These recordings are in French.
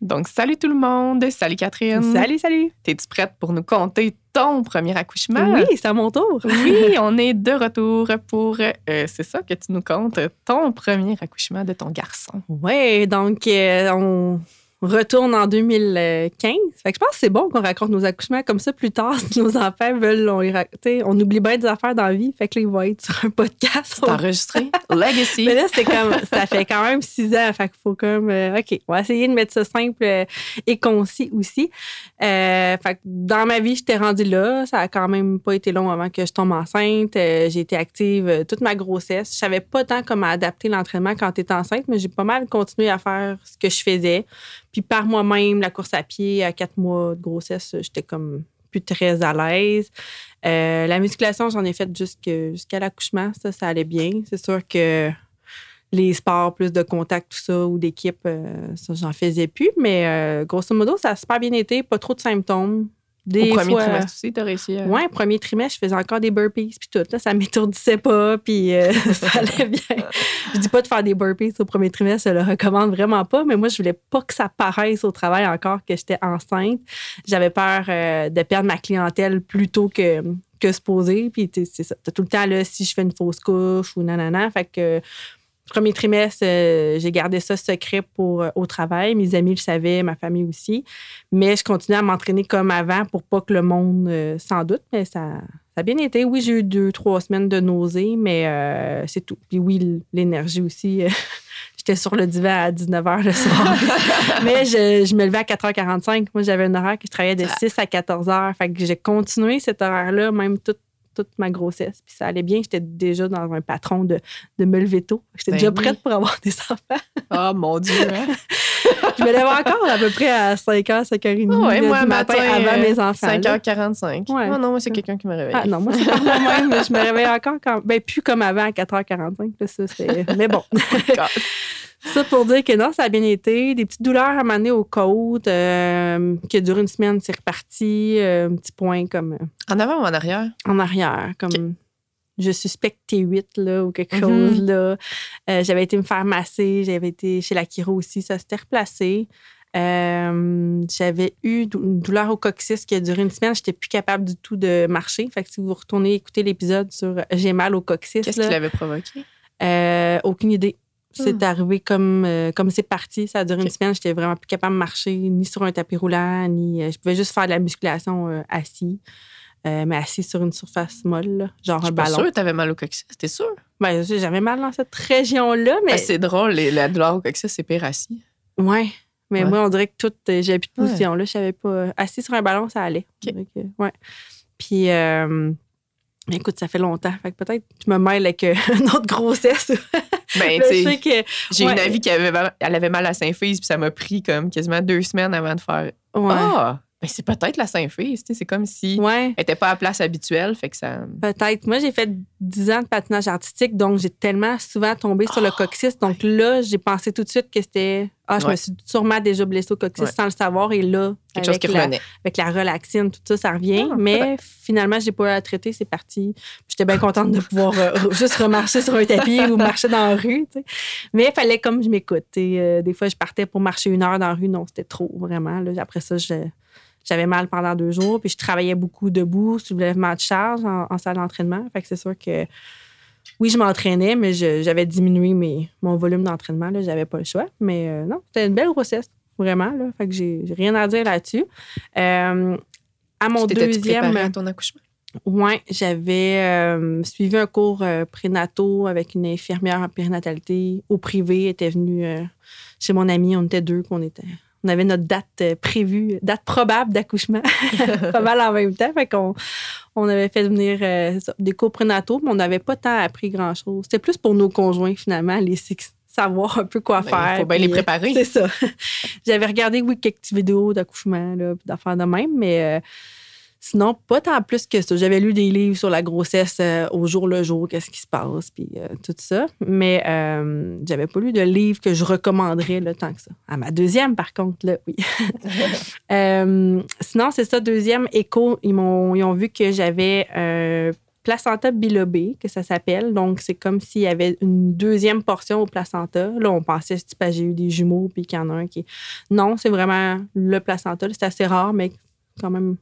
Donc, salut tout le monde. Salut Catherine. Salut, salut. T'es-tu prête pour nous conter ton premier accouchement? Oui, c'est à mon tour. Oui, on est de retour pour. euh, c'est ça que tu nous comptes, ton premier accouchement de ton garçon. Oui, donc euh, on retourne en 2015. Fait que je pense que c'est bon qu'on raconte nos accouchements comme ça plus tard. Si nos enfants veulent, on, on oublie bien des affaires dans la vie. Fait que là, ils vont être sur un podcast. C'est enregistré. Legacy. Mais là, c'est comme, ça fait quand même six ans. Fait qu'il faut comme, euh, OK, on va essayer de mettre ça simple euh, et concis aussi. Euh, fait que dans ma vie, j'étais rendue là. Ça a quand même pas été long avant que je tombe enceinte. J'ai été active toute ma grossesse. Je savais pas tant comment adapter l'entraînement quand tu es enceinte, mais j'ai pas mal continué à faire ce que je faisais. Puis par moi-même, la course à pied à quatre mois de grossesse, j'étais comme plus très à l'aise. Euh, la musculation, j'en ai fait jusque- jusqu'à l'accouchement. Ça, ça allait bien. C'est sûr que les sports, plus de contact, tout ça, ou d'équipe, euh, ça, j'en faisais plus. Mais euh, grosso modo, ça a super bien été. Pas trop de symptômes. Des Au premier fois- trimestre aussi, t'as réussi à. Ouais, premier trimestre, je faisais encore des burpees puis tout. Là, ça m'étourdissait pas, puis euh, ça allait bien. Je dis pas de faire des burpees au premier trimestre, je le recommande vraiment pas, mais moi, je voulais pas que ça paraisse au travail encore que j'étais enceinte. J'avais peur euh, de perdre ma clientèle plus tôt que, que se poser. Puis, tu sais, c'est ça. T'as tout le temps, là, si je fais une fausse couche ou nanana. Fait que premier trimestre, euh, j'ai gardé ça secret pour, euh, au travail. Mes amis le savaient, ma famille aussi. Mais je continuais à m'entraîner comme avant pour pas que le monde euh, s'en doute. Mais ça, ça a bien été. Oui, j'ai eu deux, trois semaines de nausées, mais c'est tout. Puis oui, l'énergie aussi. J'étais sur le divan à 19h le soir. mais je, je me levais à 4h45. Moi, j'avais un horaire que je travaillais de 6 à 14h. Fait que j'ai continué cet horaire-là, même toute, toute ma grossesse. Puis ça allait bien. J'étais déjà dans un patron de, de me lever tôt. J'étais Ben déjà oui. prête pour avoir des enfants. Oh mon Dieu. hein? Je me levais encore à peu près à 5h, 5h30 Ah ouais, moi, du matin, avant mes enfants. là. 5h45. Ouais. Oh non, moi, c'est quelqu'un qui m'a réveillé. Ah non, moi, c'est pas moi-même. mais Je me réveille encore quand. Ben, plus comme avant à 4h45. Là, ça, c'est- Mais bon. ça pour dire que non, ça a bien été. Des petites douleurs à m'amener aux côtes, euh, qui a duré une semaine, c'est reparti. euh, un petit point comme euh, En avant ou en arrière? en arrière, comme. Je suspecte T8 là, ou quelque Mhm. chose. là. Euh, j'avais été me faire masser, j'avais été chez la chiro aussi, ça s'était replacé. Euh, j'avais eu une douleur au coccyx qui a duré une semaine. J'étais plus capable du tout de marcher. Fait que si vous retournez écouter l'épisode sur J'ai mal au coccyx, Qu'est-ce qui l'avait provoqué? euh, aucune idée. C'est Hmm. arrivé comme euh, comme c'est parti. Ça a duré une semaine. J'étais vraiment plus capable de marcher, ni sur un tapis roulant, ni. euh, je pouvais juste faire de la musculation euh, assis. Mais assis sur une surface molle, là, genre un ballon. que t'avais mal au coccyx. T'es sûr? Ben, j'avais mal dans cette région-là, mais. Ben, c'est drôle, les- la douleur au coccyx, c'est pire assis. ouais. Mais Ouais. moi, on dirait que tout. euh, J'avais plus de Ouais. position. Là, je savais pas. Assis sur un ballon, ça allait. Ok. Fait que, ouais. Puis, écoute, ça fait longtemps. Fait que peut-être que je me mêle avec euh, une autre grossesse. Ben, tu sais, que. j'ai une ouais. amie qui avait, mal- elle avait mal à Saint-Fils, puis ça m'a pris comme quasiment deux semaines avant de faire Ouais. Ah, ben c'est peut-être la Saint-Fils. C'est comme si ouais. elle n'était pas à place habituelle, fait que ça. Peut-être. Moi, j'ai fait 10 ans de patinage artistique, donc j'ai tellement souvent tombé sur le Ah, coccyx. Donc là, j'ai pensé tout de suite que c'était. Ah, je me suis sûrement déjà blessée au coccyx sans le savoir. Et là, Quelque chose avec qui la, revenait. avec la relaxine, tout ça, ça revient. Ah, mais finalement, j'ai pas eu à traiter, c'est parti. J'étais bien contente de pouvoir euh, juste remarcher sur un tapis ou marcher dans la rue. tu sais. Mais il fallait comme je m'écoute. Euh, des fois, je partais pour marcher une heure dans la rue. Non, c'était trop, vraiment. là. Après ça, je- j'avais mal pendant deux jours. Puis je travaillais beaucoup debout, soulèvement de charge en, en salle d'entraînement. Fait que c'est sûr que oui, je m'entraînais, mais j'avais diminué mes, mon volume d'entraînement. là. J'avais pas le choix. Mais euh, non, c'était une belle grossesse, vraiment. Là. Fait que j'ai rien à dire là-dessus. Euh, à mon Tu deuxième. à ton accouchement? Oui, j'avais euh, suivi un cours prénato avec une infirmière en périnatalité au privé. Elle était venue chez mon ami. On était deux, qu'on était. On avait notre date euh, prévue, date probable d'accouchement, pas mal en même temps. Fait qu'on on avait fait venir euh, des cours prénataux, mais on n'avait pas tant appris grand-chose. C'était plus pour nos conjoints, finalement, les six- savoir un peu quoi Ben, faire. faut bien les préparer. C'est ça. J'avais regardé, oui, quelques petites vidéos d'accouchement, d'affaires de même, mais euh, sinon, pas tant plus que ça. J'avais lu des livres sur la grossesse euh, au jour le jour, qu'est-ce qui se passe, puis euh, tout ça. Mais euh, j'avais pas lu de livre que je recommanderais là, tant que ça. À ma deuxième, par contre, là, oui. Sinon, c'est ça, deuxième écho, ils, m'ont, ils ont vu que j'avais placenta bilobé, que ça s'appelle. Donc, c'est comme s'il y avait une deuxième portion au placenta. Là, on pensait que j'ai eu des jumeaux puis qu'il y en a un qui. Non, c'est vraiment le placenta. C'est assez rare, mais quand même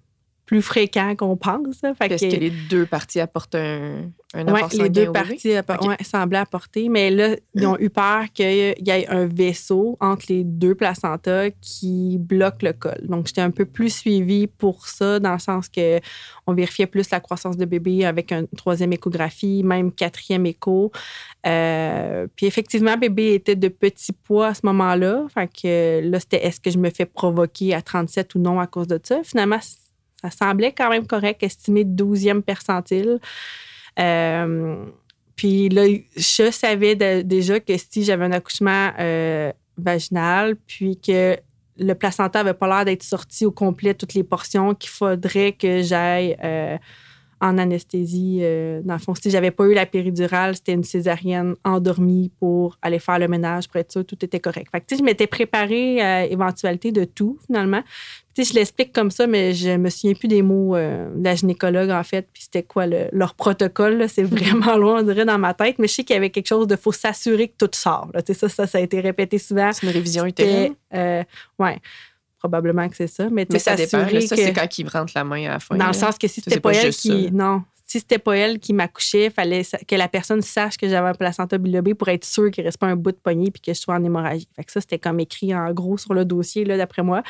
plus fréquent qu'on pense. Est-ce que, les deux parties apportent un, un apport les deux parties semblaient apporter, mais là, ils ont eu peur qu'il y ait un vaisseau entre les deux placentas qui bloque le col. Donc, j'étais un peu plus suivie pour ça, dans le sens que on vérifiait plus la croissance de bébé avec une troisième échographie, même quatrième écho. Euh, puis effectivement, bébé était de petit poids à ce moment-là. Fait que là, c'était est-ce que je me fais provoquer à 37 ou non à cause de ça? Finalement, ça semblait quand même correct, estimé 12e percentile. Euh, puis là, je savais déjà que si j'avais un accouchement euh, vaginal, puis que le placenta n'avait pas l'air d'être sorti au complet, toutes les portions, qu'il faudrait que j'aille euh, en anesthésie. dans le fond, si j'avais pas eu la péridurale, c'était une césarienne endormie pour aller faire le ménage, pour être sûr tout était correct. Fait que, je m'étais préparée à l'éventualité de tout, finalement je l'explique comme ça, mais je me souviens plus des mots euh, de la gynécologue, en fait, puis c'était quoi leur protocole. C'est vraiment loin, on dirait, dans ma tête. Mais je sais qu'il y avait quelque chose de faut s'assurer que tout sort. Ça, ça, ça a été répété souvent. C'est une révision utérine? Euh, oui. Probablement que c'est ça. Mais, mais ça dépend. ça, c'est quand ils rentrent la main à la fin. Dans le sens que si c'était pas, elle qui. Non, si c'était pas elle qui m'accouchait, il fallait que la personne sache que j'avais un placenta bilobé pour être sûre qu'il ne reste pas un bout de poignée puis que je sois en hémorragie. Fait que ça, c'était comme écrit en gros sur le dossier, là, d'après moi.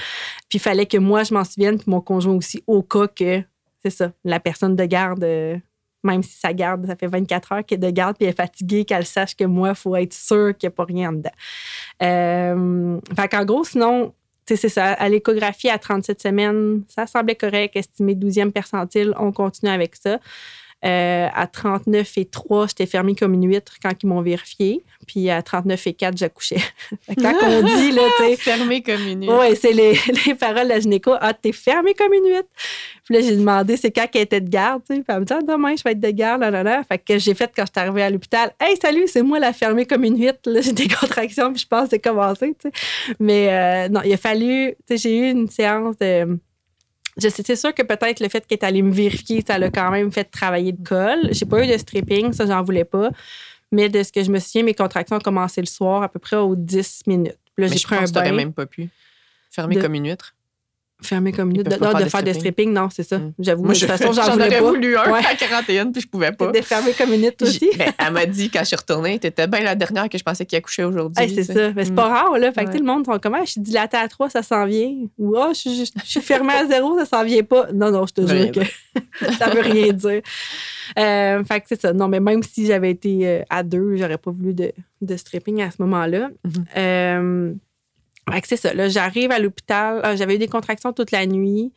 Puis il fallait que moi, je m'en souvienne, puis mon conjoint aussi, au cas que, c'est ça, la personne de garde, euh, même si sa garde, ça fait 24 heures qu'elle est de garde, puis elle est fatiguée, qu'elle sache que moi, il faut être sûr qu'il n'y a pas rien en dedans. Euh, fait qu'en gros, sinon, c'est ça. À l'échographie, à 37 semaines, ça semblait correct, estimé 12e percentile. On continue avec ça. Euh, à 39 et 3, j'étais fermée comme une huître quand ils m'ont vérifié. Puis à 39 et 4, j'accouchais. quand on dit, là, tu sais. Fermée comme une huître. Oui, c'est les, les, paroles de la gynéco. Ah, t'es fermée comme une huître. Puis là, j'ai demandé c'est quand qu'elle était de garde, tu sais. Puis elle me dit, ah, demain, je vais être de garde, là, là, là. Fait que j'ai fait quand je suis arrivée à l'hôpital. Hey, salut, c'est moi la fermée comme une huître. Là, j'ai des contractions, puis je pense que c'est commencé, tu sais. Mais euh, non, il a fallu, tu sais, j'ai eu une séance de c'est sûr que peut-être le fait qu'elle est allée me vérifier, ça l'a quand même fait travailler le col. J'ai pas eu de stripping, ça, j'en voulais pas. Mais de ce que je me souviens, mes contractions ont commencé le soir à peu près aux 10 minutes. là, j'ai pris un bain. même pas pu. Fermer comme une huître. Fermer comme une de, de, faire des stripping, non, c'est ça. Mm. J'avoue, de toute façon, j'en voulais pas. voulu un à 41, puis je pouvais pas. De fermer comme une aussi. Ben, elle m'a dit, quand je suis retournée, t'étais bien la dernière que je pensais qu'il accouchait aujourd'hui. c'est ça. Mais c'est pas mm. rare, là. Fait que, le monde, comment je suis dilatée à 3, ça s'en vient. Ou, oh, je, suis fermée à 0, ça s'en vient pas. Non, non, je te jure que ça veut rien dire. Euh, fait que c'est ça. Non, mais même si j'avais été euh, à 2, j'aurais pas voulu de, de stripping à ce moment-là. Mm-hmm. euh, c'est ça. Là, j'arrive à l'hôpital. Ah, j'avais eu des contractions toute la nuit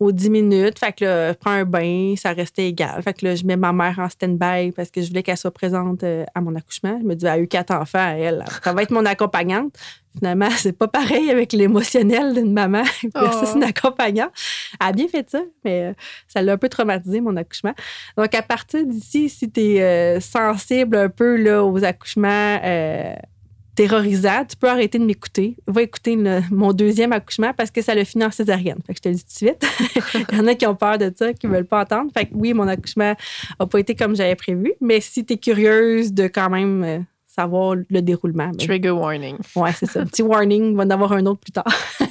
aux 10 minutes. Fait que là, je prends un bain, ça restait égal. Fait que là, je mets ma mère en stand-by parce que je voulais qu'elle soit présente euh, à mon accouchement. Je me dis, elle a eu quatre enfants, elle. Ça va être mon accompagnante. Finalement, c'est pas pareil avec l'émotionnel d'une maman. c'est une oh. accompagnante. Elle a bien fait ça, mais euh, ça l'a un peu traumatisé, mon accouchement. Donc, à partir d'ici, si tu es euh, sensible un peu là, aux accouchements, terrorisant, tu peux arrêter de m'écouter. Va écouter mon deuxième accouchement parce que ça le finit en césarienne. Fait que je te le dis tout de suite. Il y en a qui ont peur de ça, qui ne veulent pas entendre. Fait que oui, mon accouchement n'a pas été comme j'avais prévu. Mais si tu es curieuse de quand même euh, savoir le déroulement. Trigger warning. Ouais, c'est ça. Petit warning, on va en avoir un autre plus tard.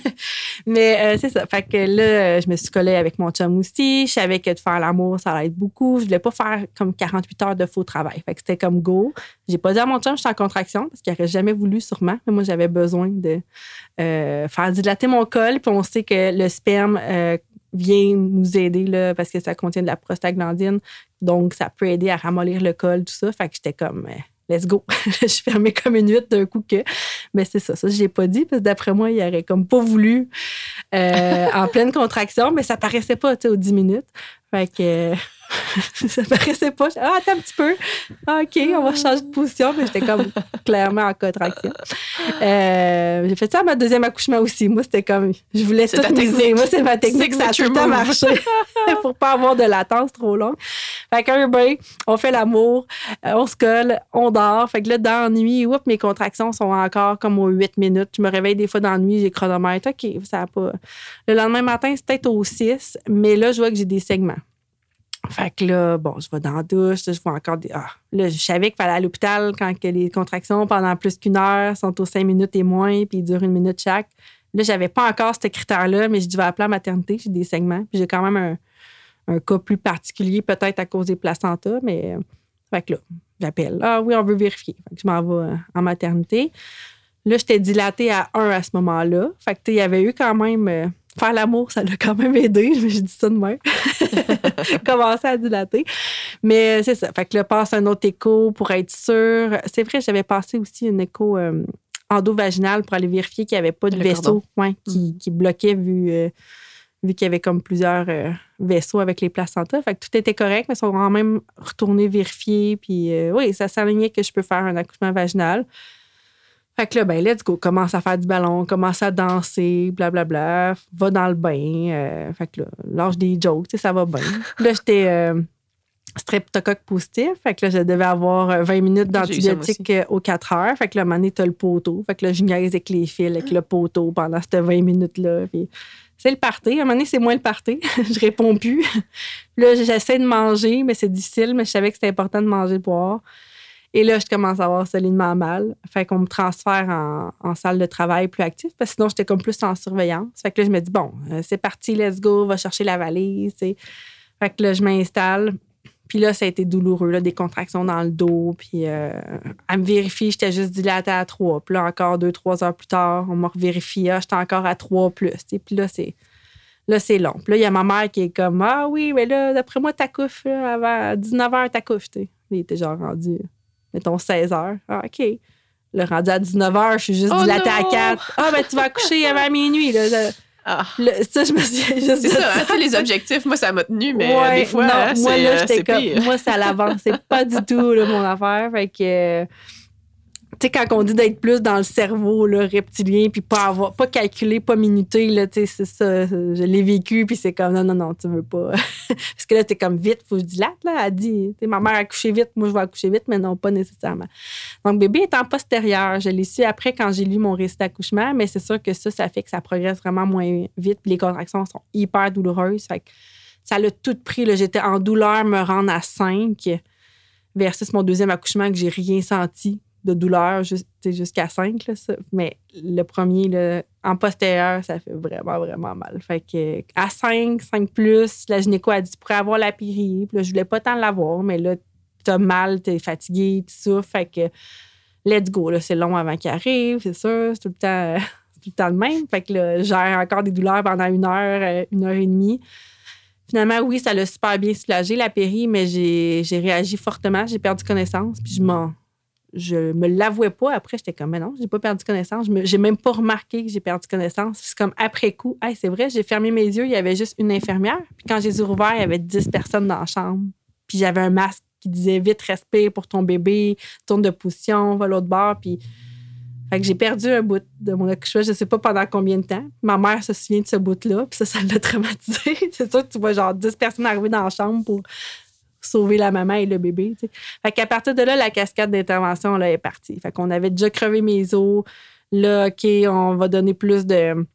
Mais euh, c'est ça. Fait que là, je me suis collée avec mon chum aussi. Je savais que de faire l'amour, ça aide beaucoup. Je voulais pas faire comme 48 heures de faux travail. Fait que c'était comme go. J'ai pas dit à mon chum que j'étais en contraction parce qu'il aurait jamais voulu sûrement. Mais moi, j'avais besoin de euh, faire dilater mon col. Puis on sait que le sperme euh, vient nous aider là, parce que ça contient de la prostaglandine. Donc, ça peut aider à ramollir le col, tout ça. Fait que j'étais comme let's go. je suis fermée comme une huître d'un coup que. Mais c'est ça, ça, je l'ai pas dit parce que d'après moi, il aurait comme pas voulu euh, en pleine contraction, mais ça paraissait pas, tu sais, aux 10 minutes. Fait que. ça paraissait pas. Ah, attends un petit peu. Ah, OK, on va changer de position. Mais j'étais comme clairement en contraction. Euh, j'ai fait ça à ma deuxième accouchement aussi. Moi, c'était comme. Je voulais tout miser. Moi, c'est ma technique. Ça a tout temps marché pour pas avoir de latence trop longue. Fait qu'un bain, on fait l'amour, euh, on se colle, on dort. Fait que là, dans la nuit, oups, mes contractions sont encore comme aux 8 minutes. Je me réveille des fois dans la nuit, j'ai chronomètre. OK, ça a pas. Le lendemain matin, c'est peut-être aux 6, mais là, je vois que j'ai des segments. Fait que là, bon, je vais dans la douche, je vois encore des. Ah, là, je savais qu'il fallait à l'hôpital quand que les contractions pendant plus qu'une heure sont aux cinq minutes et moins, puis ils durent une minute chaque. Là, j'avais pas encore ce critère-là, mais je devais appeler à maternité, j'ai des segments. Puis j'ai quand même un, un, cas plus particulier, peut-être à cause des placentas, mais. Fait que là, j'appelle. Ah oui, on veut vérifier. Fait que je m'en vais en maternité. Là, j'étais dilatée à 1 à ce moment-là. Fait que, il y avait eu quand même. Euh, faire l'amour, ça l'a quand même aidé. J'ai dit ça de même. Commencer à dilater. Mais c'est ça. Fait que là, passe un autre écho pour être sûr. C'est vrai, j'avais passé aussi un écho euh, endovaginal pour aller vérifier qu'il n'y avait pas de vaisseau ouais, qui, mm. qui, bloquait vu, euh, vu qu'il y avait comme plusieurs vaisseaux avec les placentas. Fait que tout était correct, mais ils sont quand même retournés vérifier. Puis oui, ça s'alignait que je peux faire un accouchement vaginal. Fait que là, ben, let's go, commence à faire du ballon, commence à danser, blablabla, va dans le bain. Euh, fait que là, lâche des jokes, tu sais, ça va bien. là, j'étais euh, streptocoque positif. Fait que là, je devais avoir 20 euh, minutes d'antibiotiques aux 4 heures. Fait que là, à un moment donné, t'as le poteau. Fait que là, je niaise avec les fils, avec le poteau pendant ces 20 minutes-là. Puis c'est le party. À un moment donné, c'est moins le party. je réponds plus. là, j'essaie de manger, mais c'est difficile, mais je savais que c'était important de manger, de boire. Et là, je commence à avoir solidement mal. Fait qu'on me transfère en, salle de travail plus active parce que sinon, j'étais comme plus en surveillance. Fait que là, je me dis, bon, euh, c'est parti, let's go, va chercher la valise. Fait que là, je m'installe. Puis là, ça a été douloureux, là, des contractions dans le dos. Puis euh, elle me vérifie, j'étais juste dilatée à 3. Puis là, encore deux, trois heures plus tard, on me revérifie, ah, j'étais encore à 3 plus. Puis là, c'est. Là, c'est long. Puis là, il y a ma mère qui est comme Ah oui, mais là, d'après moi, t'accouches, avant 19 h, t'accouches. Il était genre rendu mettons 16 heures. Ah, OK. Le rendu à 19 h, je suis juste oh dilatée à 4. Ah, ben tu vas coucher avant minuit. Là. Ah. ça, je me suis juste C'est ça, hein, les objectifs, moi, ça m'a tenu, mais des fois, hein, moi, là, euh, c'est comme, Moi, ça l'avance. C'est pas du tout là, mon affaire. Fait que tu sais, quand on dit d'être plus dans le cerveau là, reptilien, puis pas avoir, pas calculer, pas minuter, là, tu sais, c'est ça. Je l'ai vécu, puis c'est comme, non, non, non, tu veux pas. Parce que là, t'es comme vite, faut que je dilate, là. Elle dit, ma mère a couché vite, moi, je vais accoucher vite, mais non, pas nécessairement. Donc, bébé est en postérieur. Je l'ai su après quand j'ai lu mon récit d'accouchement, mais c'est sûr que ça, ça fait que ça progresse vraiment moins vite, puis les contractions sont hyper douloureuses. Fait que ça l'a tout pris, là. J'étais en douleur, me rendre à 5 versus mon deuxième accouchement que j'ai rien senti de douleur jusqu'à 5. mais le premier, en postérieur, ça fait vraiment, vraiment mal. Fait que à 5, 5 plus, la gynéco a dit Tu pourrais avoir la péri. Puis là, je voulais pas tant l'avoir, mais là, t'as mal, t'es fatigué, tout ça. Fait que let's go. c'est long avant qu'il arrive, c'est sûr. C'est tout le temps. tout le temps même. Fait que là, j'ai encore des douleurs pendant une heure, euh, une heure et demie. Finalement, oui, ça l'a super bien soulagé, la péri, mais j'ai réagi fortement. J'ai perdu connaissance, puis je m'en je me l'avouais pas. Après, j'étais comme, mais non, j'ai pas perdu connaissance. Je j'ai même pas remarqué que j'ai perdu connaissance. C'est comme après coup, hey, c'est vrai, j'ai fermé mes yeux, il y avait juste une infirmière. Puis quand j'ai les il y avait 10 personnes dans la chambre. Puis j'avais un masque qui disait vite respire pour ton bébé, tourne de position, va l'autre bord. Puis fait que j'ai perdu un bout de mon accouchement, je sais pas pendant combien de temps. Ma mère se souvient de ce bout-là, puis ça, ça l'a traumatisé. c'est sûr que tu vois genre 10 personnes arriver dans la chambre pour sauver la maman et le bébé. Fait qu'à partir de là, la cascade d'intervention là, est partie. Fait qu'on avait déjà crevé mes os. Là, OK, on va donner plus de,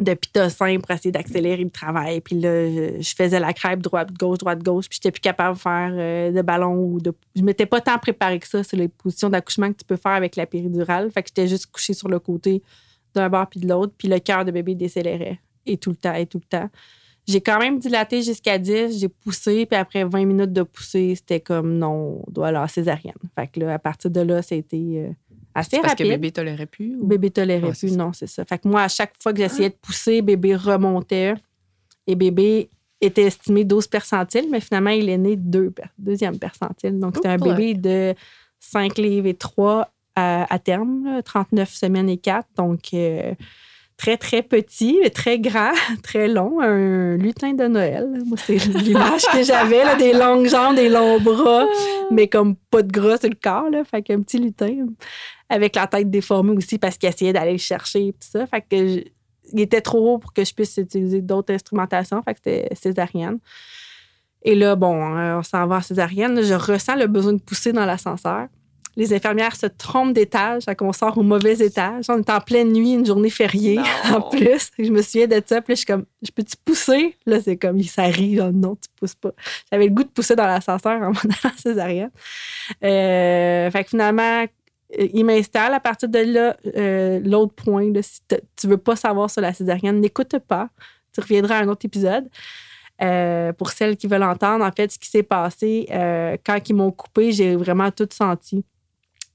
de pitocin pour essayer d'accélérer le travail. Puis là, je, faisais la crêpe droite-gauche, droite-gauche, puis j'étais plus capable de faire euh, de ballon ou de. Je m'étais pas tant préparée que ça sur les positions d'accouchement que tu peux faire avec la péridurale. Fait que j'étais juste couchée sur le côté d'un bord puis de l'autre, puis le cœur de bébé décélérait. Et tout le temps, et tout le temps. J'ai quand même dilaté jusqu'à 10, j'ai poussé, puis après 20 minutes de pousser, c'était comme non, on doit aller à césarienne. Fait que là, à partir de là, c'était euh, assez parce rapide. Parce que bébé tolérait plus? Bébé tolérait plus, non, c'est ça. Fait que moi, à chaque fois que j'essayais de pousser, bébé remontait et bébé était estimé 12 percentiles, mais finalement, il est né deux, deuxième percentile. Donc, c'était un bébé de 5 livres et 3 à, terme, 39 semaines et 4. Donc, euh, très, très petit, mais très grand, très long, un lutin de Noël. Moi, c'est l'image que j'avais, des longues jambes, des longs bras, mais comme pas de gras sur le corps. Là. Fait qu'un petit lutin avec la tête déformée aussi parce qu'il essayait d'aller le chercher et tout ça. Fait que il était trop haut pour que je puisse utiliser d'autres instrumentations. Fait que c'était césarienne. Et là, bon, euh, on s'en va à césarienne. Je ressens le besoin de pousser dans l'ascenseur. Les infirmières se trompent d'étage, qu'on sort au mauvais étage. On est en pleine nuit, une journée fériée en plus. Je me souviens de ça. Puis là, je suis comme, je peux-tu pousser? Là, c'est comme, ça rit. non, tu pousses pas. J'avais le goût de pousser dans l'ascenseur en m'en allant césarienne. Euh, fait que finalement, il m'installe. À partir de là, euh, l'autre point, si tu veux pas savoir sur la césarienne, n'écoute pas. Tu reviendras à un autre épisode. Euh, pour celles qui veulent entendre, en fait, ce qui s'est passé, euh, quand ils m'ont coupé, j'ai vraiment tout senti.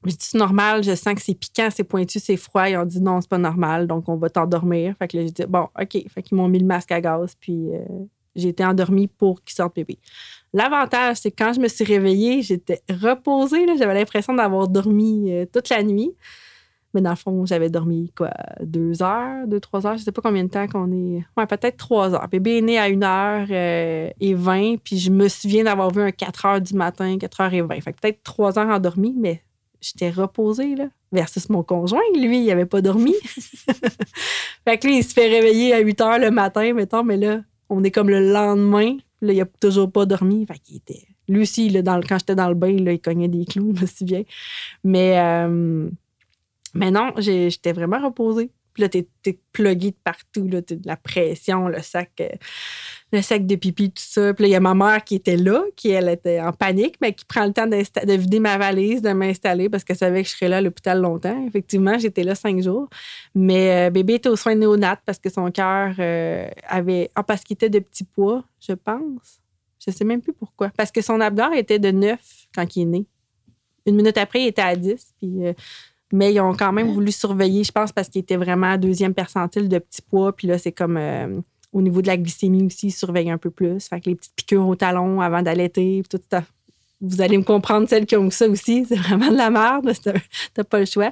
J'ai dit, c'est normal, je sens que c'est piquant, c'est pointu, c'est froid. Ils ont dit, non, c'est pas normal, donc on va t'endormir. Fait que là, j'ai dit, bon, OK. Fait qu'ils m'ont mis le masque à gaz, puis j'ai été endormie pour qu'ils sortent bébé. L'avantage, c'est que quand je me suis réveillée, j'étais reposée. J'avais l'impression d'avoir dormi euh, toute la nuit. Mais dans le fond, j'avais dormi quoi, deux heures, deux, trois heures. Je sais pas combien de temps qu'on est. Ouais, peut-être trois heures. Bébé est né à une heure euh, et vingt, puis je me souviens d'avoir vu un 4 heures du matin, 4 heures et vingt. Fait peut-être trois heures endormie, mais j'étais reposée, là. Versus mon conjoint, lui, il n'avait pas dormi. fait que lui, il se fait réveiller à 8 heures le matin, mettons, mais là, on est comme le lendemain. Là, il n'a toujours pas dormi. Fait qu'il était. Lui aussi, là, dans quand j'étais dans le bain, là, il cognait des clous, je me souviens. Mais, euh, mais non, j'étais vraiment reposée. Puis là, t'es es plugué de partout, là, de la pression, le sac, euh, le sac de pipi, tout ça. Puis là, il y a ma mère qui était là, qui, elle, était en panique, mais qui prend le temps de vider ma valise, de m'installer parce qu'elle savait que je serais là à l'hôpital longtemps. Effectivement, j'étais là cinq jours. Mais euh, bébé était aux soins néonat parce que son cœur euh, avait... Ah, parce qu'il était de petit poids, je pense. Je sais même plus pourquoi. Parce que son abdor était de 9 quand il est né. Une minute après, il était à 10. Puis mais ils ont quand même voulu surveiller, je pense, parce qu'il était vraiment à deuxième percentile de petit poids. Puis là, c'est comme euh, au niveau de la glycémie aussi, ils surveillent un peu plus. Fait que les petites piqûres au talon avant d'allaiter, tout ça. Vous allez me comprendre, celles qui ont ça aussi, c'est vraiment de la merde. T'as pas le choix.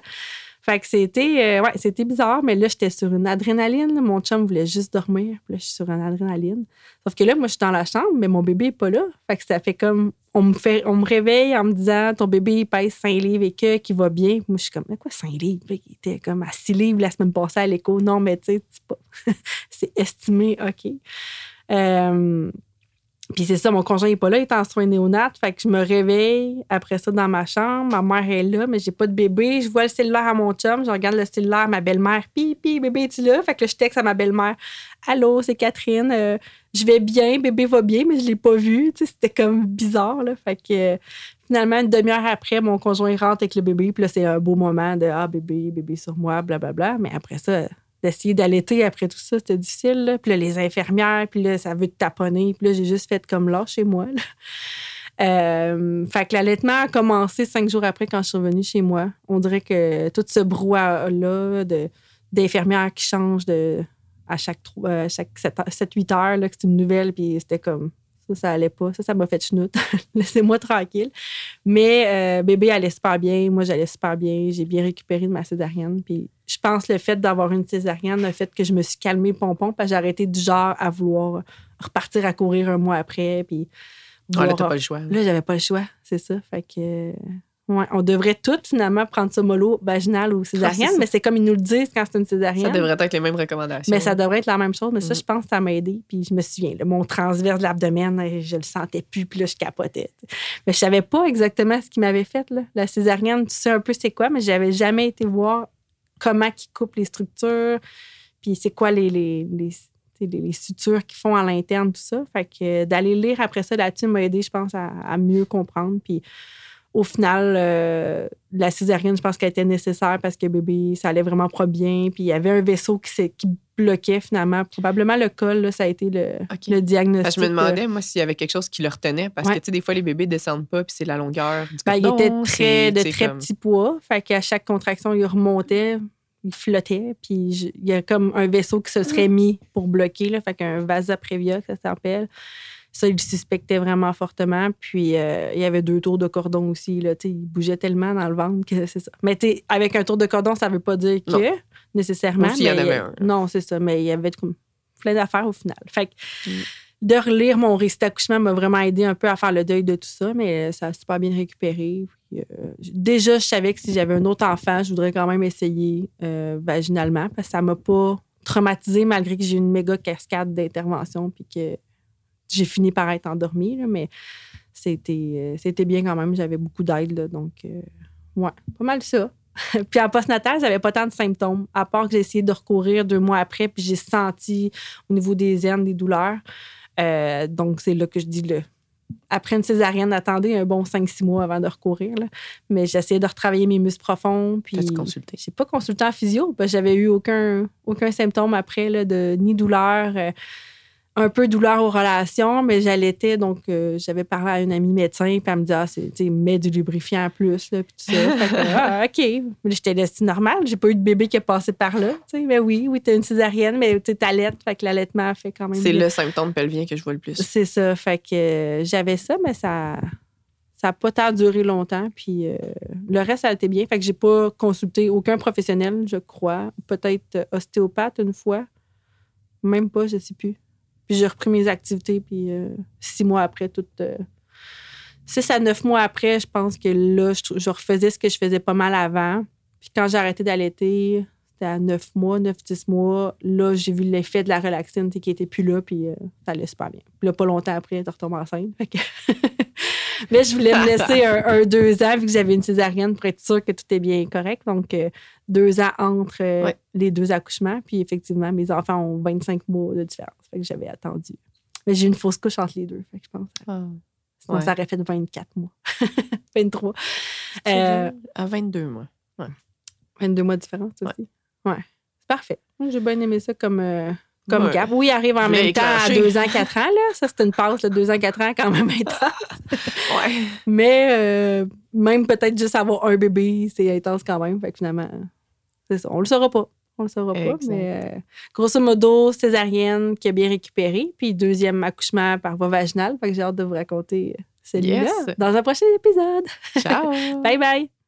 Fait que c'était, euh, ouais, c'était bizarre, mais là, j'étais sur une adrénaline. Mon chum voulait juste dormir. Puis là, je suis sur une adrénaline. Sauf que là, moi, je suis dans la chambre, mais mon bébé n'est pas là. Fait que ça fait comme. On me, fait, on me réveille en me disant ton bébé il pèse 5 livres et que, qui va bien. moi, je suis comme, mais quoi, 5 livres? il était comme à 6 livres la semaine passée à l'écho. Non, mais tu sais, c'est estimé, OK. Euh, puis c'est ça, mon conjoint n'est pas là, il est en soins néonat. Fait que je me réveille après ça dans ma chambre. Ma mère est là, mais j'ai pas de bébé. Je vois le cellulaire à mon chum, je regarde le cellulaire, ma belle-mère. Pipi, bébé, es-tu là? Fait que je texte à ma belle-mère. Allô, c'est Catherine. Euh, je vais bien, bébé va bien, mais je l'ai pas vu. C'était comme bizarre. Là. Fait que euh, finalement, une demi-heure après, mon conjoint rentre avec le bébé. Puis là, c'est un beau moment de Ah, bébé, bébé sur moi, blablabla. Mais après ça, d'essayer d'allaiter après tout ça, c'était difficile. Puis là, les infirmières, puis là, ça veut te taponner. Puis là, j'ai juste fait comme là chez moi. Euh, fait que l'allaitement a commencé cinq jours après quand je suis revenue chez moi. On dirait que tout ce brouhaha-là d'infirmières qui changent de, à chaque, euh, chaque 7-8 heures, là, que c'est une nouvelle, puis c'était comme ça, ça allait pas. Ça, ça m'a fait chenoute. Laissez-moi tranquille. Mais euh, bébé allait super bien. Moi, j'allais super bien. J'ai bien récupéré de ma césarienne. Puis je pense le fait d'avoir une césarienne, le fait que je me suis calmée pompon, parce que j'ai arrêté du genre à vouloir repartir à courir un mois après. Puis. Ah, là, t'as pas le choix. Là, j'avais pas le choix, c'est ça. Fait que on devrait toutes finalement prendre ça mollo vaginal ou césarienne, mais c'est comme ils nous le disent quand c'est une césarienne. Ça devrait être les mêmes recommandations. Mais ça devrait être la même chose. Mais ça, mm. je pense que ça m'a aidé. Puis je me souviens, mon transverse de l'abdomen, euh, je le sentais plus, puis là, je capotais. Mais je savais pas exactement ce qui m'avait fait. Là. La césarienne, tu sais un peu c'est quoi, mais j'avais jamais été voir comment ils coupent les structures, puis c'est quoi les, les, les sutures qu'ils font à l'interne, tout ça. Fait que d'aller lire après ça là-dessus m'a aidé, je pense, à, à mieux comprendre. Puis au final, euh, la césarienne, je pense qu'elle était nécessaire parce que bébé, ça allait vraiment pas bien. Puis il y avait un vaisseau qui, qui bloquait finalement. Probablement le col, ça a été le, diagnostic. je me demandais, moi, s'il y avait quelque chose qui le retenait parce que, tu sais, des fois, les bébés descendent pas puis c'est la longueur du ben, Il était très, de très petit poids. Fait qu'à chaque contraction, il remontait, il flottait. Puis il y a comme un vaisseau qui se serait mis pour bloquer. Là, fait qu'un vasoprevia, ça s'appelle. Ça, il le suspectait vraiment fortement. Puis, euh, il y avait deux tours de cordon aussi. Là, il bougeait tellement dans le ventre que c'est ça. Mais avec un tour de cordon, ça ne veut pas dire que, nécessairement. il y en avait un. Non, c'est ça. Mais il y avait plein d'affaires au final. Fait que, mm. de relire mon récit d'accouchement m'a vraiment aidé un peu à faire le deuil de tout ça, mais ça a super bien récupéré. Euh, déjà, je savais que si j'avais un autre enfant, je voudrais quand même essayer euh, vaginalement parce que ça m'a pas traumatisé malgré que j'ai une méga cascade d'intervention puis que j'ai fini par être endormie, mais c'était, euh, c'était bien quand même. J'avais beaucoup d'aide. donc, euh, Ouais, pas mal ça. puis en postnatal, j'avais pas tant de symptômes, à part que j'ai essayé de recourir deux mois après, puis j'ai senti au niveau des aines des douleurs. Euh, donc, c'est là que je dis le. Après une césarienne, attendez un bon 5-6 mois avant de recourir. là. Mais j'essayais de retravailler mes muscles profonds. Puis T'as-tu consulté? j'ai pas consulté en physio parce que j'avais eu aucun, aucun symptôme après, là, de, ni douleur, euh, un peu douleur aux relations, mais j'allaitais. Donc, euh, j'avais parlé à une amie médecin, puis elle me dit, ah, c'est, mets du lubrifiant en plus, là, puis tout ça. Fait que, ah, OK. J'étais là, c'est normal. J'ai pas eu de bébé qui est passé par là. Tu sais, mais oui, oui, t'as une césarienne, mais tu t'allaites. Fait que l'allaitement fait quand même. C'est le symptôme pelvien que je vois le plus. C'est ça. Fait que euh, j'avais ça, mais ça ça n'a pas tant duré longtemps. Puis euh, le reste, ça a été bien. Fait que j'ai pas consulté aucun professionnel, je crois. Peut-être ostéopathe une fois. Même pas, je sais plus. Puis j'ai repris mes activités. Puis euh, six mois après, tout. euh, six à neuf mois après, je pense que là, je, refaisais ce que je faisais pas mal avant. Puis quand j'ai arrêté d'allaiter, c'était à neuf mois, neuf, dix mois. Là, j'ai vu l'effet de la relaxine qui était plus là, puis euh, ça allait super bien. Puis là, pas longtemps après, je retombe enceinte. Fait que- Mais je voulais me laisser un, un deux ans, vu que j'avais une césarienne, pour être sûre que tout est bien correct. Donc, euh, deux ans entre euh, Ouais. les deux accouchements. Puis effectivement, mes enfants ont 25 mois de différence. Fait que j'avais attendu. Mais j'ai une fausse couche entre les deux. Fait que je pense Ah, sinon, Ouais. ça aurait fait 24 mois. 23. c'est Euh, à 22 mois. 22 mois de différence aussi. Ouais. C'est parfait. J'ai bien aimé ça comme, comme Ouais. gap. Oui, il arrive en même temps à éclenché. 2 ans, 4 ans. Là. Ça, c'est une passe, là, 2 ans, 4 ans, quand même intense. Ouais. Mais euh, même peut-être juste avoir un bébé, c'est intense quand même. Fait que finalement, c'est ça. On le saura pas. On le saura pas. Mais euh, grosso modo, césarienne qui a bien récupéré. Puis deuxième accouchement par voie vaginale. Fait que j'ai hâte de vous raconter celui-là Yes. dans un prochain épisode. Ciao. Bye bye!